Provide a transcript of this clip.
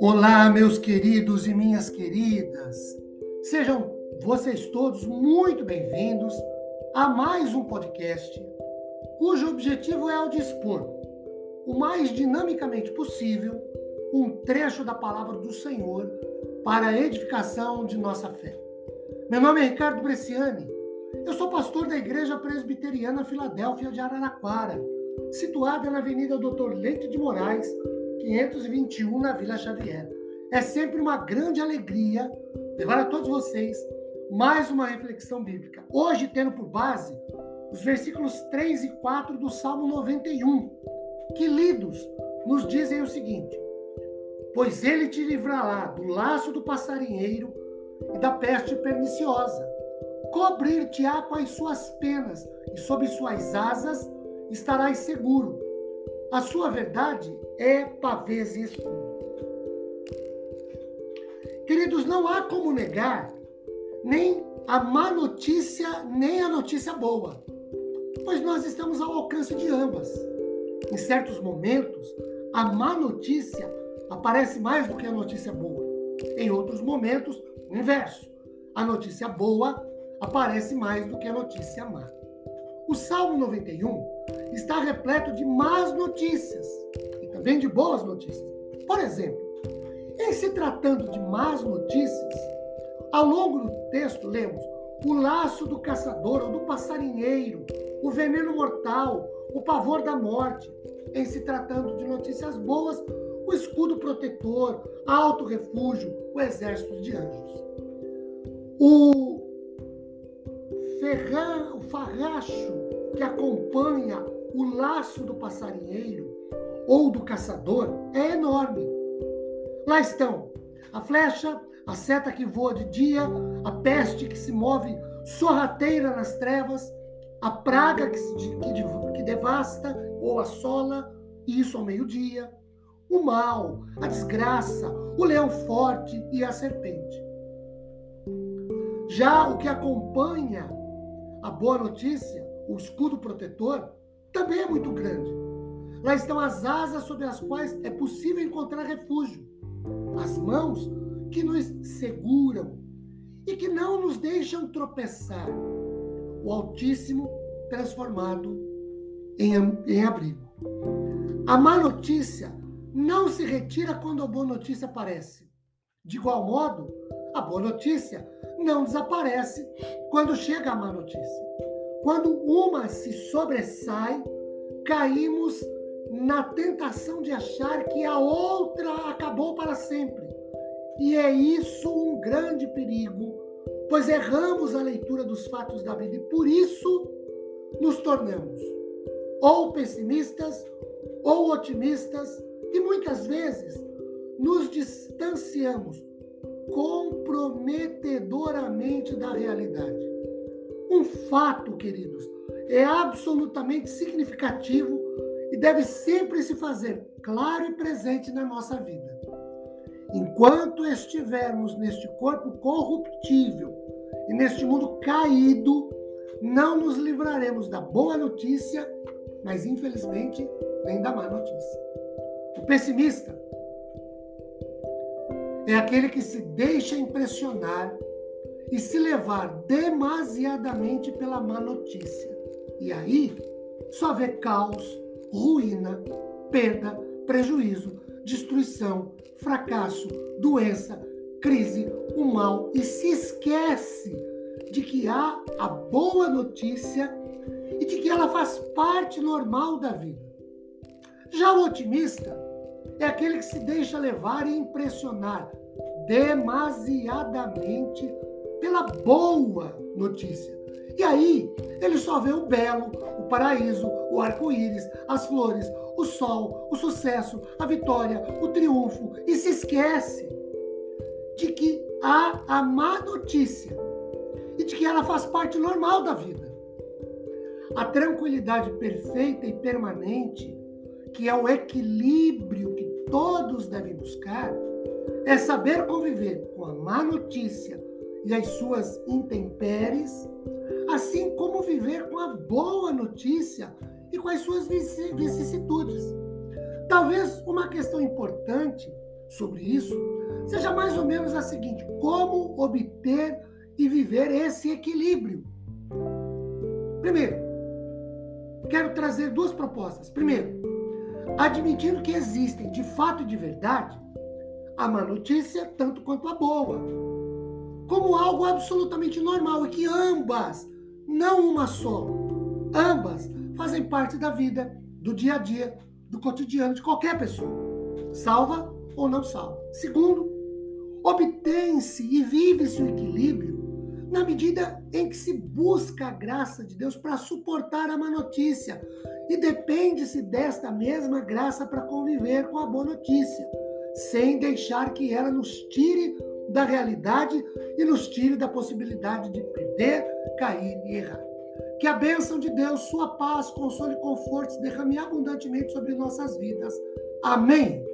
Olá, meus queridos e minhas queridas. Sejam vocês todos muito bem-vindos a mais um podcast cujo objetivo é o de expor o mais dinamicamente possível um trecho da palavra do Senhor para a edificação de nossa fé. Meu nome é Ricardo Bresciani. Eu sou pastor da Igreja Presbiteriana Filadélfia de Araraquara, situada na Avenida Doutor Leite de Moraes, 521, na Vila Xavier. É sempre uma grande alegria levar a todos vocês mais uma reflexão bíblica. Hoje, tendo por base os versículos 3 e 4 do Salmo 91, que lidos nos dizem o seguinte: Pois ele te livrará do laço do passarinheiro e da peste perniciosa. Cobrir-te-á com as suas penas, e sob suas asas estarás seguro. A sua verdade é pavês e escudo. Queridos, não há como negar nem a má notícia, nem a notícia boa, pois nós estamos ao alcance de ambas. Em certos momentos, a má notícia aparece mais do que a notícia boa. Em outros momentos, o inverso. A notícia boa aparece mais do que a notícia má. O Salmo 91 está repleto de más notícias e também de boas notícias. Por exemplo, em se tratando de más notícias, ao longo do texto lemos o laço do caçador ou do passarinheiro, o veneno mortal, o pavor da morte. Em se tratando de notícias boas, o escudo protetor, alto refúgio, o exército de anjos. O, o farracho que acompanha o laço do passarinheiro ou do caçador é enorme. Lá estão a flecha, a seta que voa de dia, a peste que se move sorrateira nas trevas, a praga que, que, que devasta ou assola, isso ao meio-dia, o mal, a desgraça, o leão forte e a serpente. Já o que acompanha a boa notícia, o escudo protetor, também é muito grande. Lá estão as asas sobre as quais é possível encontrar refúgio, as mãos que nos seguram e que não nos deixam tropeçar. O Altíssimo transformado em, em abrigo. A má notícia não se retira quando a boa notícia aparece. De igual modo, a boa notícia não desaparece quando chega a má notícia. Quando uma se sobressai, caímos na tentação de achar que a outra acabou para sempre. E é isso um grande perigo, pois erramos a leitura dos fatos da vida e por isso nos tornamos ou pessimistas ou otimistas e muitas vezes nos distanciamos comprometedoramente da realidade. Um fato, queridos, é absolutamente significativo e deve sempre se fazer claro e presente na nossa vida. Enquanto estivermos neste corpo corruptível e neste mundo caído, não nos livraremos da boa notícia, mas infelizmente nem da má notícia. O pessimista é aquele que se deixa impressionar e se levar demasiadamente pela má notícia. E aí só vê caos, ruína, perda, prejuízo, destruição, fracasso, doença, crise, o mal e se esquece de que há a boa notícia e de que ela faz parte normal da vida. Já o otimista é aquele que se deixa levar e impressionar demasiadamente pela boa notícia. E aí, ele só vê o belo, o paraíso, o arco-íris, as flores, o sol, o sucesso, a vitória, o triunfo e se esquece de que há a má notícia e de que ela faz parte normal da vida. A tranquilidade perfeita e permanente que é o equilíbrio que todos devem buscar, é saber conviver com a má notícia e as suas intempéries, assim como viver com a boa notícia e com as suas vicissitudes. Talvez uma questão importante sobre isso seja mais ou menos a seguinte: como obter e viver esse equilíbrio? Primeiro, quero trazer duas propostas. Primeiro, admitindo que existem de fato e de verdade a má notícia tanto quanto a boa, como algo absolutamente normal e que ambas, não uma só, ambas fazem parte da vida, do dia a dia, do cotidiano de qualquer pessoa, salva ou não salva. Segundo, obtém-se e vive-se o equilíbrio na medida em que se busca a graça de Deus para suportar a má notícia. E depende-se desta mesma graça para conviver com a boa notícia, sem deixar que ela nos tire da realidade e nos tire da possibilidade de perder, cair e errar. Que a bênção de Deus, sua paz, consolo e conforto se derrame abundantemente sobre nossas vidas. Amém.